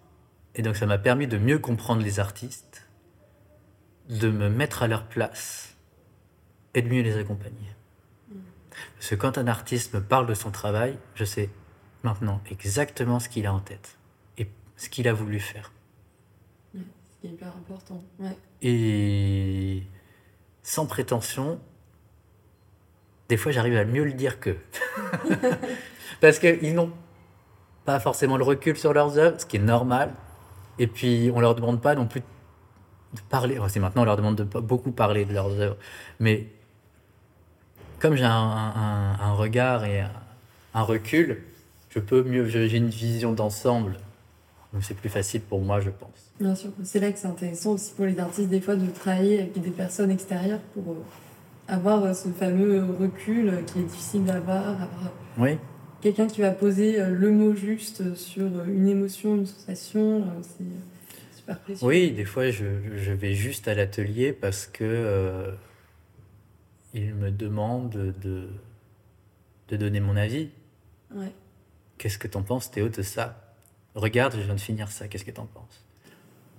Et donc ça m'a permis de mieux comprendre les artistes, de me mettre à leur place et de mieux les accompagner. Parce que quand un artiste me parle de son travail, je sais maintenant exactement ce qu'il a en tête et ce qu'il a voulu faire. C'est hyper important. Ouais. Et sans prétention, des fois j'arrive à mieux le dire qu'eux. Parce qu'ils n'ont pas forcément le recul sur leurs œuvres, ce qui est normal. Et puis on leur demande pas non plus de parler. C'est maintenant on leur demande de beaucoup parler de leurs œuvres. Mais comme j'ai un, regard et un, un recul, je peux mieux. J'ai une vision d'ensemble. C'est plus facile pour moi, je pense. Bien sûr, c'est là que c'est intéressant aussi pour les artistes des fois de travailler avec des personnes extérieures pour euh, avoir euh, ce fameux recul euh, qui est difficile d'avoir, avoir Oui. quelqu'un qui va poser euh, le mot juste sur euh, une émotion, une sensation, euh, c'est euh, super précieux. Oui, des fois, je, je vais juste à l'atelier parce que euh, il me demande de, de donner mon avis. Ouais. Qu'est-ce que t'en penses, Théo, de ça? Regarde, je viens de finir ça, qu'est-ce que t'en penses?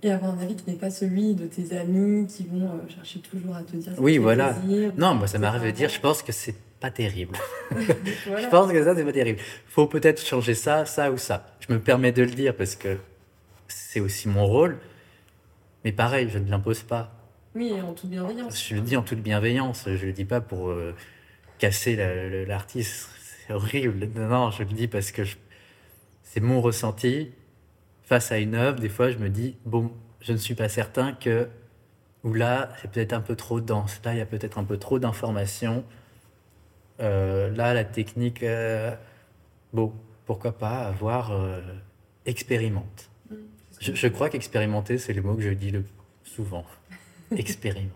Et avoir un avis qui n'est pas celui de tes amis qui vont euh, chercher toujours à te dire ce Oui, voilà. plaisir. Non, moi, ça m'arrive de dire, je pense que c'est pas terrible. Voilà. Je pense que ça, c'est pas terrible. Faut peut-être changer ça, ça ou ça. Je me permets de le dire parce que c'est aussi mon rôle. Mais pareil, je ne l'impose pas. Oui, en toute bienveillance. Je le dis en toute bienveillance, je le dis pas pour euh, casser la- l'artiste, c'est horrible. Non, non, je le dis parce que je- c'est mon ressenti face à une œuvre. Des fois, je me dis, bon, je ne suis pas certain que, ou là, c'est peut-être un peu trop dense, là, il y a peut-être un peu trop d'informations. Euh, là, la technique, euh, bon, pourquoi pas avoir euh, expérimente. Mm, Je, je crois qu'expérimenter, c'est le mot que je dis le plus souvent. Expérimente.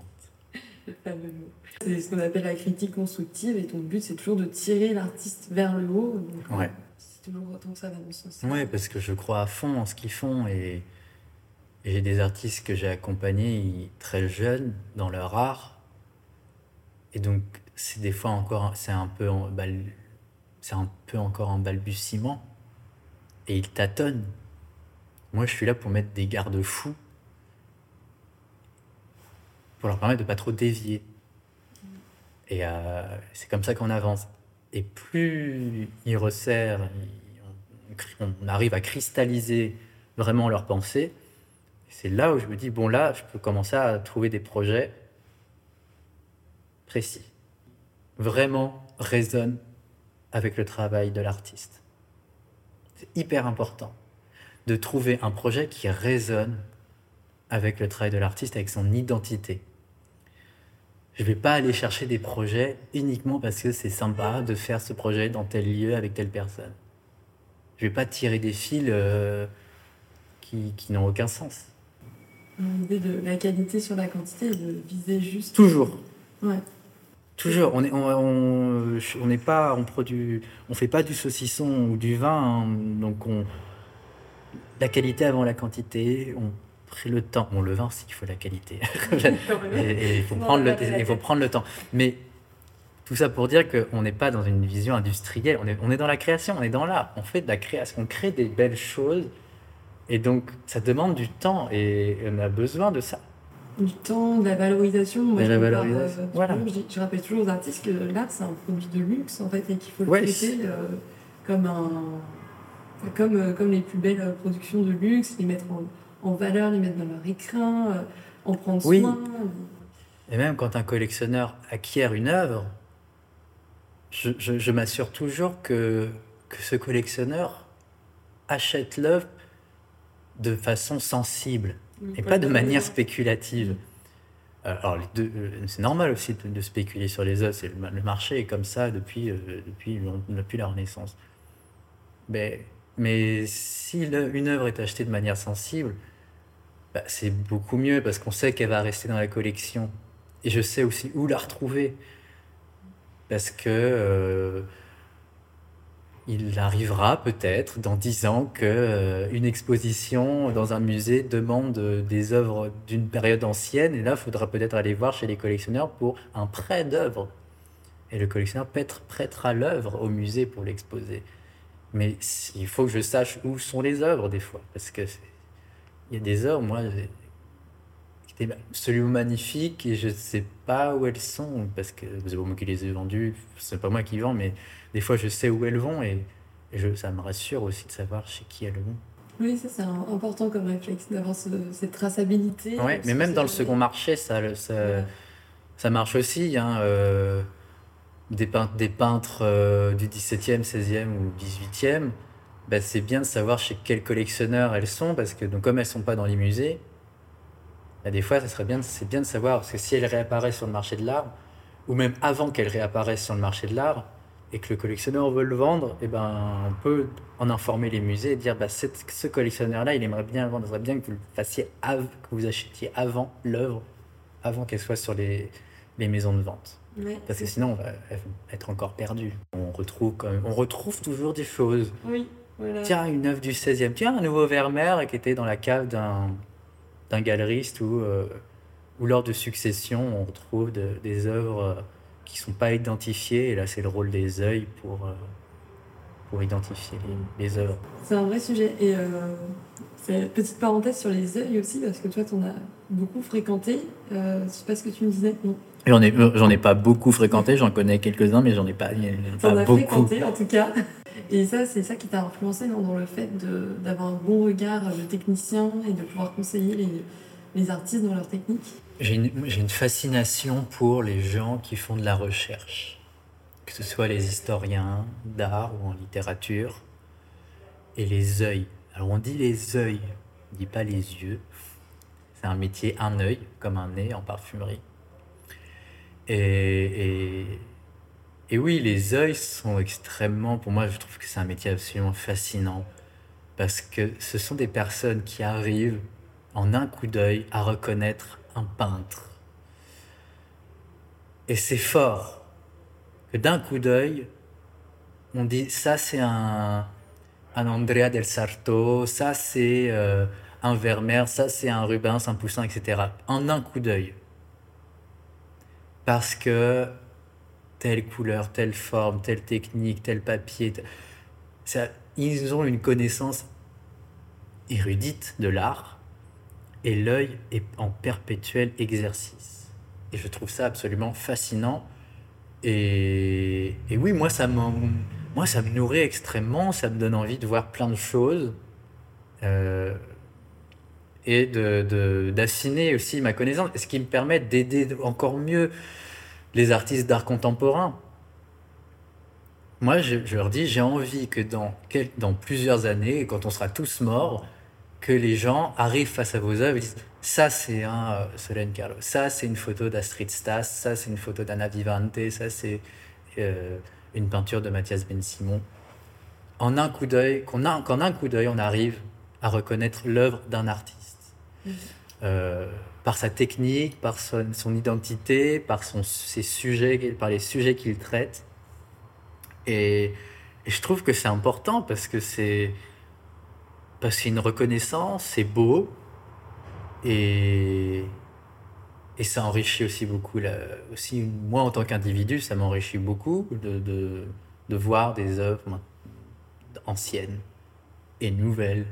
Le fameux mot. C'est ce qu'on appelle la critique constructive et ton but c'est toujours de tirer l'artiste vers le haut. Donc, Ouais. Oui, parce que je crois à fond en ce qu'ils font et, j'ai des artistes que j'ai accompagnés très jeunes dans leur art. Et donc, c'est des fois encore, c'est un peu, bal- c'est un peu encore en balbutiement. Et ils tâtonnent. Moi, je suis là pour mettre des garde-fous pour leur permettre de pas trop dévier. Et euh, c'est comme ça qu'on avance. Et plus ils resserrent, on, arrive à cristalliser vraiment leurs pensées, c'est là où je me dis, bon là, je peux commencer à trouver des projets précis. Vraiment résonnent avec le travail de l'artiste. C'est hyper important de trouver un projet qui résonne avec le travail de l'artiste, avec son identité. Je ne vais pas aller chercher des projets uniquement parce que c'est sympa de faire ce projet dans tel lieu avec telle personne. Je vais pas tirer des fils euh, qui, qui n'ont aucun sens. L'idée de la qualité sur la quantité de viser juste. Toujours. Ouais. Toujours. On n'est on, on, pas, on produit, on fait pas du saucisson ou du vin, hein. donc on, la qualité avant la quantité. On pris le temps. Bon, le vin, il faut la qualité. et il faut, prendre le, il faut prendre le temps. Mais tout ça pour dire qu'on n'est pas dans une vision industrielle. On est, on est dans la création, on est dans l'art. On fait de la création, on crée des belles choses. Et donc, ça demande du temps et on a besoin de ça. Du temps, de la valorisation. de la valorisation. Euh, voilà. Je, rappelle toujours aux artistes que l'art, c'est un produit de luxe, en fait, et qu'il faut le traiter euh, comme un. Comme, euh, comme les plus belles productions de luxe, les mettre en, en valeur, les mettre dans leur écrin, en prendre soin. Et même quand un collectionneur acquiert une œuvre, je, je, m'assure toujours que, que ce collectionneur achète l'œuvre de façon sensible et pas de manière spéculative. Euh, alors, euh, c'est normal aussi de, spéculer sur les œuvres. C'est le, marché est comme ça depuis, depuis, depuis la Renaissance. Mais, mais si une œuvre est achetée de manière sensible, bah, c'est beaucoup mieux parce qu'on sait qu'elle va rester dans la collection. Et je sais aussi où la retrouver. Parce que euh, il arrivera peut-être dans dix ans que euh, une exposition dans un musée demande des œuvres d'une période ancienne. Et là, il faudra peut-être aller voir chez les collectionneurs pour un prêt d'œuvre. Et le collectionneur prêtera l'œuvre au musée pour l'exposer. Mais il faut que je sache où sont les œuvres des fois. Parce que il y a des œuvres, moi, qui étaient absolument magnifiques et je ne sais pas où elles sont parce que c'est moi qui les ai vendues, c'est pas moi qui vends, mais des fois je sais où elles vont et, je, ça me rassure aussi de savoir chez qui elles vont. Oui, ça c'est important comme réflexe d'avoir cette traçabilité. Oui, mais même dans le second marché, ça, ça, ça marche aussi. Hein, euh, des peintres, des peintres euh, du 17e, 16e ou 18e bah, c'est bien de savoir chez quel collectionneur elles sont, parce que donc, comme elles ne sont pas dans les musées, bah, des fois, ça serait bien, c'est bien de savoir, parce que si elles réapparaissent sur le marché de l'art, ou même avant qu'elles réapparaissent sur le marché de l'art, et que le collectionneur veut le vendre, et eh ben, on peut en informer les musées et dire bah, ce collectionneur-là, il aimerait bien le vendre, il aimerait bien que vous le fassiez, que vous achetiez avant l'œuvre, avant qu'elle soit sur les, les maisons de vente. Parce que sinon, on va être encore perdu. On retrouve, quand même, on retrouve toujours des choses. Oui. Tiens, une œuvre du 16e. Tiens, un nouveau Vermeer qui était dans la cave d'un, d'un galeriste où, euh, où, lors de succession, on retrouve des œuvres euh, qui ne sont pas identifiées. Et là, c'est le rôle des œils pour, euh, pour identifier les, les, œuvres. C'est un vrai sujet. Et c'est petite parenthèse sur les œils aussi, parce que toi, tu en as beaucoup fréquenté. Euh, je sais pas ce que tu me disais. Non. J'en ai, j'en ai pas beaucoup fréquenté, j'en connais quelques-uns, mais j'en ai pas, pas as beaucoup. fréquenté en tout cas. Et ça, c'est ça qui t'a influencé dans le fait d'avoir un bon regard de technicien et de pouvoir conseiller les, artistes dans leur technique? J'ai une, fascination pour les gens qui font de la recherche, que ce soit les historiens d'art ou en littérature, et les œils. Alors on dit les œils, on dit pas les yeux. C'est un métier, un œil, comme un nez en parfumerie. Et et oui, les œils sont extrêmement, pour moi, je trouve que c'est un métier absolument fascinant. Parce que ce sont des personnes qui arrivent en un coup d'œil à reconnaître un peintre. Et c'est fort que d'un coup d'œil, on dit ça c'est un, un Andrea del Sarto, ça c'est euh, un Vermeer, ça c'est un Rubens, un Poussin, etc. En un coup d'œil. Parce que telle couleur, telle forme, telle technique, tel papier. Ils ont une connaissance érudite de l'art et l'œil est en perpétuel exercice. Et je trouve ça absolument fascinant. Et, oui, moi ça, moi, ça me nourrit extrêmement, ça me donne envie de voir plein de choses. Euh, et d'affiner de, aussi ma connaissance, ce qui me permet d'aider encore mieux les artistes d'art contemporain. moi, je, je leur dis, j'ai envie que dans, quel- dans plusieurs années, quand on sera tous morts, que les gens arrivent face à vos œuvres et disent ça c'est un euh, Solène Carlo, ça c'est une photo d'Astrid Stas, ça c'est une photo d'Anna Vivante, ça c'est euh, une peinture de Mathias Ben Simon. En un coup d'œil, qu'en un coup d'œil, on arrive à reconnaître l'œuvre d'un artiste. Mhm. Euh, par sa technique, par son, identité, par son, ses sujets, par les sujets qu'il traite. Et, je trouve que c'est important parce que c'est parce une reconnaissance, c'est beau et et ça enrichit aussi beaucoup aussi moi en tant qu'individu ça m'enrichit beaucoup de, de, voir des œuvres anciennes et nouvelles.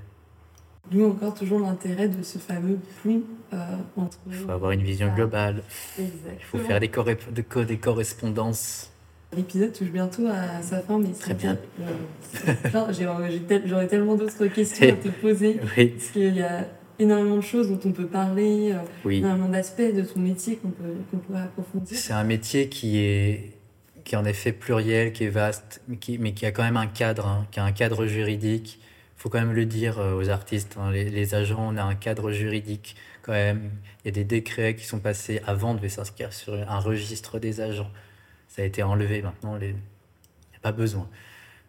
D'où encore toujours l'intérêt de ce fameux pont euh, entre. Il faut avoir une vision globale. Exactement. Il faut faire des, corré- de des correspondances. L'épisode touche bientôt à sa fin, mais Très bien. euh, tel- J'aurais tellement d'autres questions à te poser. Oui, Parce qu'il y a énormément de choses dont on peut parler, euh, oui. énormément d'aspects de ton métier qu'on peut, qu'on pourrait approfondir. C'est un métier qui est, qui est en effet pluriel, qui est vaste, mais qui, mais qui a quand même un cadre, hein, qui a un cadre juridique. Il faut quand même le dire euh, aux artistes, hein, les, les agents, on a un cadre juridique quand même. Il y a des décrets qui sont passés avant, devait s'inscrire sur un registre des agents. Ça a été enlevé maintenant, les- il n'y a pas besoin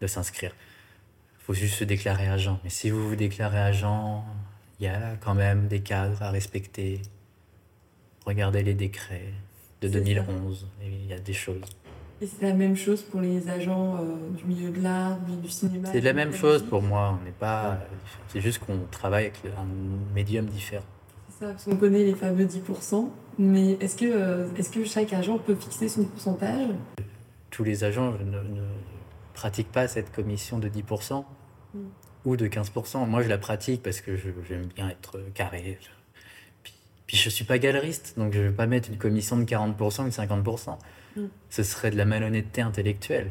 de s'inscrire. Il faut juste se déclarer agent. Mais si vous vous déclarez agent, il y a quand même des cadres à respecter. Regardez les décrets de C'est ça. 2011, et il y a des choses. Et c'est la même chose pour les agents euh, du milieu de l'art, du cinéma. C'est la même chose pour moi, on n'est pas. C'est juste qu'on travaille avec un médium différent. C'est ça, parce qu'on connaît les fameux 10%, mais est-ce que, euh, est-ce que chaque agent peut fixer son pourcentage? Tous les agents ne, ne pratiquent pas cette commission de 10% Mm. ou de 15%. Moi, je la pratique parce que j'aime bien être carré. Puis, puis je suis pas galeriste, donc je ne vais pas mettre une commission de 40% ou de 50%. Mm. Ce serait de la malhonnêteté intellectuelle.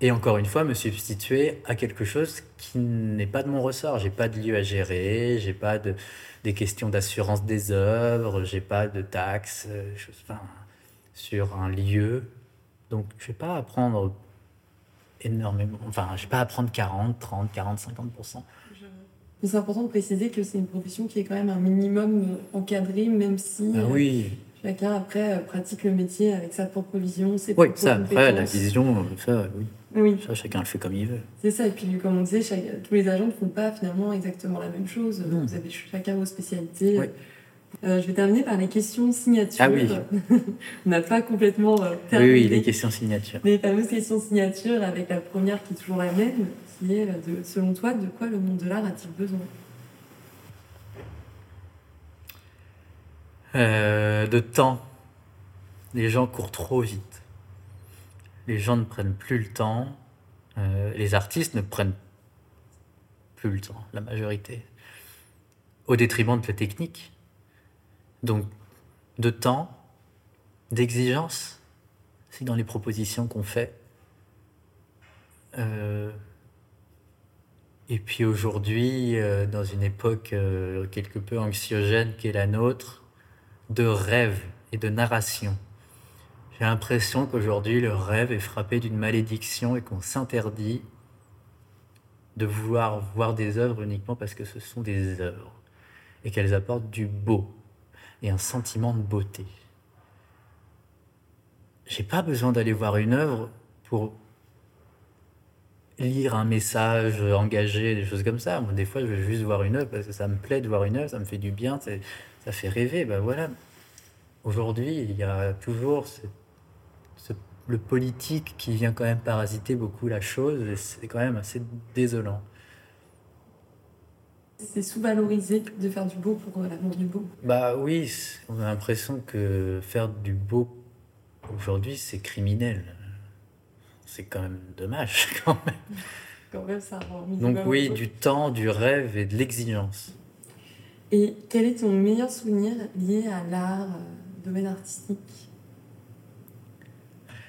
Et encore une fois, me substituer à quelque chose qui n'est pas de mon ressort. J'ai pas de lieu à gérer, j'ai pas de, des questions d'assurance des œuvres, j'ai pas de taxes euh, enfin, sur un lieu. Donc, je vais pas apprendre énormément. Enfin, je vais pas apprendre 40, 30, 40, 50%. Mais c'est important de préciser que c'est une profession qui est quand même un minimum encadrée, même si Ah euh, oui, chacun après euh, pratique le métier avec sa propre vision, ses oui, propres ça après, la compétences. vision, ça, oui, Oui, ça, chacun le fait comme il veut. c'est ça. Et puis, comme on disait, chaque- tous les agents ne font pas finalement exactement la même chose. Vous avez chacun vos spécialités. Oui. Euh, je vais terminer par les questions signature. Ah oui. on n'a pas complètement euh, Oui, terminé. oui, les questions signatures. Les fameuses questions signature avec la première qui est toujours la même, qui est, de, selon toi, de quoi le monde de l'art a-t-il besoin? Euh, de temps. Les gens courent trop vite. Les gens ne prennent plus le temps. Euh, les artistes ne prennent plus le temps, la majorité. Au détriment de la technique. Donc, de temps, d'exigence, c'est dans les propositions qu'on fait. Euh, et puis aujourd'hui, dans une époque quelque peu anxiogène qu'est la nôtre, de rêve et de narration. J'ai l'impression qu'aujourd'hui, le rêve est frappé d'une malédiction et qu'on s'interdit de vouloir voir des œuvres uniquement parce que ce sont des œuvres et qu'elles apportent du beau et un sentiment de beauté. J'ai pas besoin d'aller voir une œuvre pour lire un message engagé, des choses comme ça. Des fois, je vais juste voir une œuvre parce que ça me plaît de voir une œuvre, ça me fait du bien, ça fait rêver. Ben voilà. Aujourd'hui, il y a toujours ce- ce- le politique qui vient quand même parasiter beaucoup la chose et c'est quand même assez désolant. C'est sous-valorisé de faire du beau pour euh, l'amour du beau. Bah oui, on a l'impression que faire du beau aujourd'hui, c'est criminel. C'est quand même dommage quand même. Quand même, ça rend Donc oui, du temps, du rêve et de l'exigence. Et quel est ton meilleur souvenir lié à l'art, euh, domaine artistique?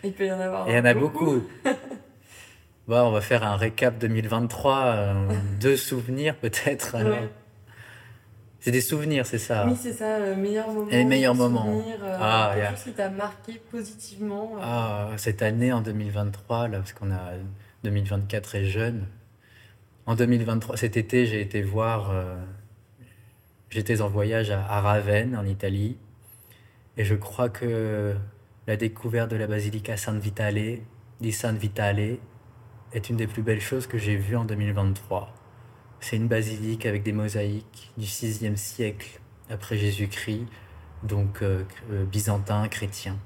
Il peut y en avoir. Il y en a beaucoup. Bon, on va faire un récap 2023. euh, deux souvenirs peut-être. Ouais. C'est des souvenirs, c'est ça Oui, c'est ça, euh, meilleur moment. Les meilleurs moments. Euh, Ah, quelque yeah. chose qui t'a marqué positivement. euh. Ah, cette année en 2023, là, parce qu'on a 2024 est jeune. En 2023, cet été, j'ai été voir. euh, J'étais en voyage à, à Ravenne, en Italie. Et je crois que la découverte de la basilica San Vitale, di San Vitale, est une des plus belles choses que j'ai vues en 2023. C'est une basilique avec des mosaïques du 6e siècle après Jésus-Christ, donc euh, euh, byzantin, chrétien.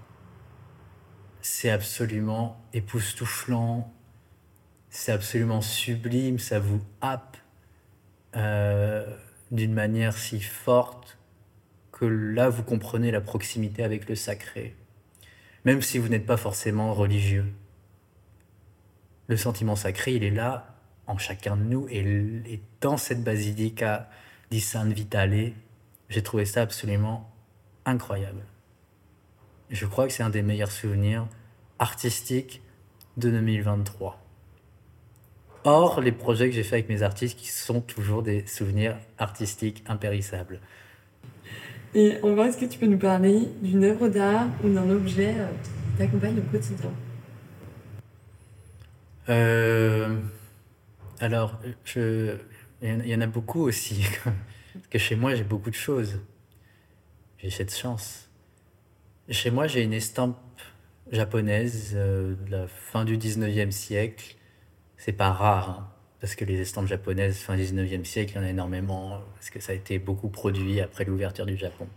C'est absolument époustouflant, c'est absolument sublime, ça vous happe euh, d'une manière si forte que là vous comprenez la proximité avec le sacré, même si vous n'êtes pas forcément religieux. Le sentiment sacré, il est là en chacun de nous et, dans cette basilica di San Vitale, j'ai trouvé ça absolument incroyable. Je crois que c'est un des meilleurs souvenirs artistiques de 2023. Or, les projets que j'ai faits avec mes artistes qui sont toujours des souvenirs artistiques impérissables. Et en vrai, est-ce que tu peux nous parler d'une œuvre d'art ou d'un objet euh, qui t'accompagne au quotidien? Euh, alors, il y en- a beaucoup aussi. Parce que chez moi, j'ai beaucoup de choses. J'ai cette chance. Chez moi, j'ai une estampe japonaise euh, de la fin du 19e siècle. C'est pas rare, hein, parce que les estampes japonaises fin 19e siècle, il y en a énormément, parce que ça a été beaucoup produit après l'ouverture du Japon.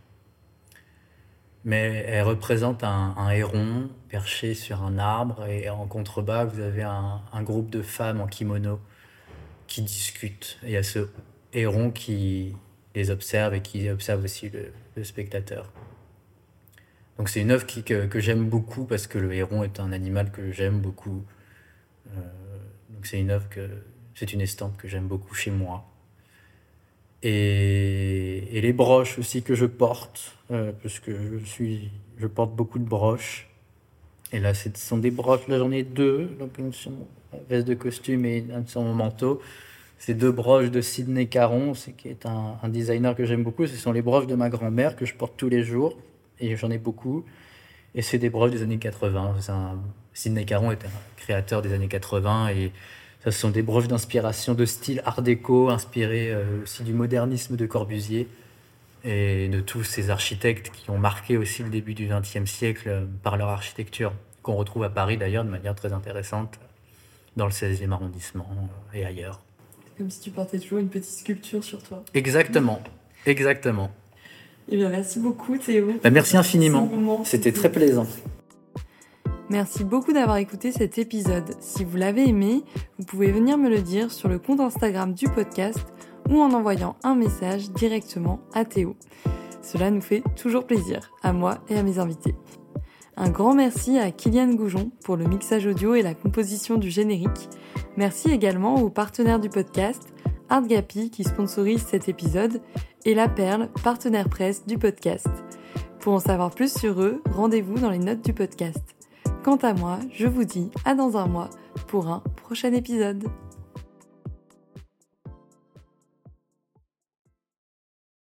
Mais elle représente un, héron perché sur un arbre et en contrebas, vous avez un groupe de femmes en kimono qui discutent. Il y a ce héron qui les observe et qui observe aussi le, spectateur. Donc c'est une œuvre que, que j'aime beaucoup parce que le héron est un animal que j'aime beaucoup. Euh, donc c'est une œuvre que c'est une estampe que j'aime beaucoup chez moi. Et, et les broches aussi que je porte, euh, parce que je suis, je porte beaucoup de broches. Et là, ce sont des broches. Là, j'en ai deux, donc une sur veste de costume et mon manteau. Ces deux broches de Sidney Caron, c'est qui est un, designer que j'aime beaucoup. Ce sont les broches de ma grand-mère que je porte tous les jours et j'en ai beaucoup. Et c'est des broches des années 80. C'est un- Sidney Caron est un créateur des années 80 et ce sont des broches d'inspiration de style art déco, inspirées euh, aussi du modernisme de Corbusier et de tous ces architectes qui ont marqué aussi le début du XXe siècle euh, par leur architecture, qu'on retrouve à Paris d'ailleurs de manière très intéressante, dans le 16e arrondissement euh, et ailleurs. C'est comme si tu portais toujours une petite sculpture sur toi. Exactement, exactement. Eh bien, merci beaucoup Théo. Bah, merci infiniment. C'était très plaisant. Merci beaucoup d'avoir écouté cet épisode. Si vous l'avez aimé, vous pouvez venir me le dire sur le compte Instagram du podcast ou en envoyant un message directement à Théo. Cela nous fait toujours plaisir, à moi et à mes invités. Un grand merci à Kylian Goujon pour le mixage audio et la composition du générique. Merci également aux partenaires du podcast, Artgapi qui sponsorise cet épisode et La Perle, partenaire presse du podcast. Pour en savoir plus sur eux, rendez-vous dans les notes du podcast. Quant à moi, je vous dis à dans un mois pour un prochain épisode.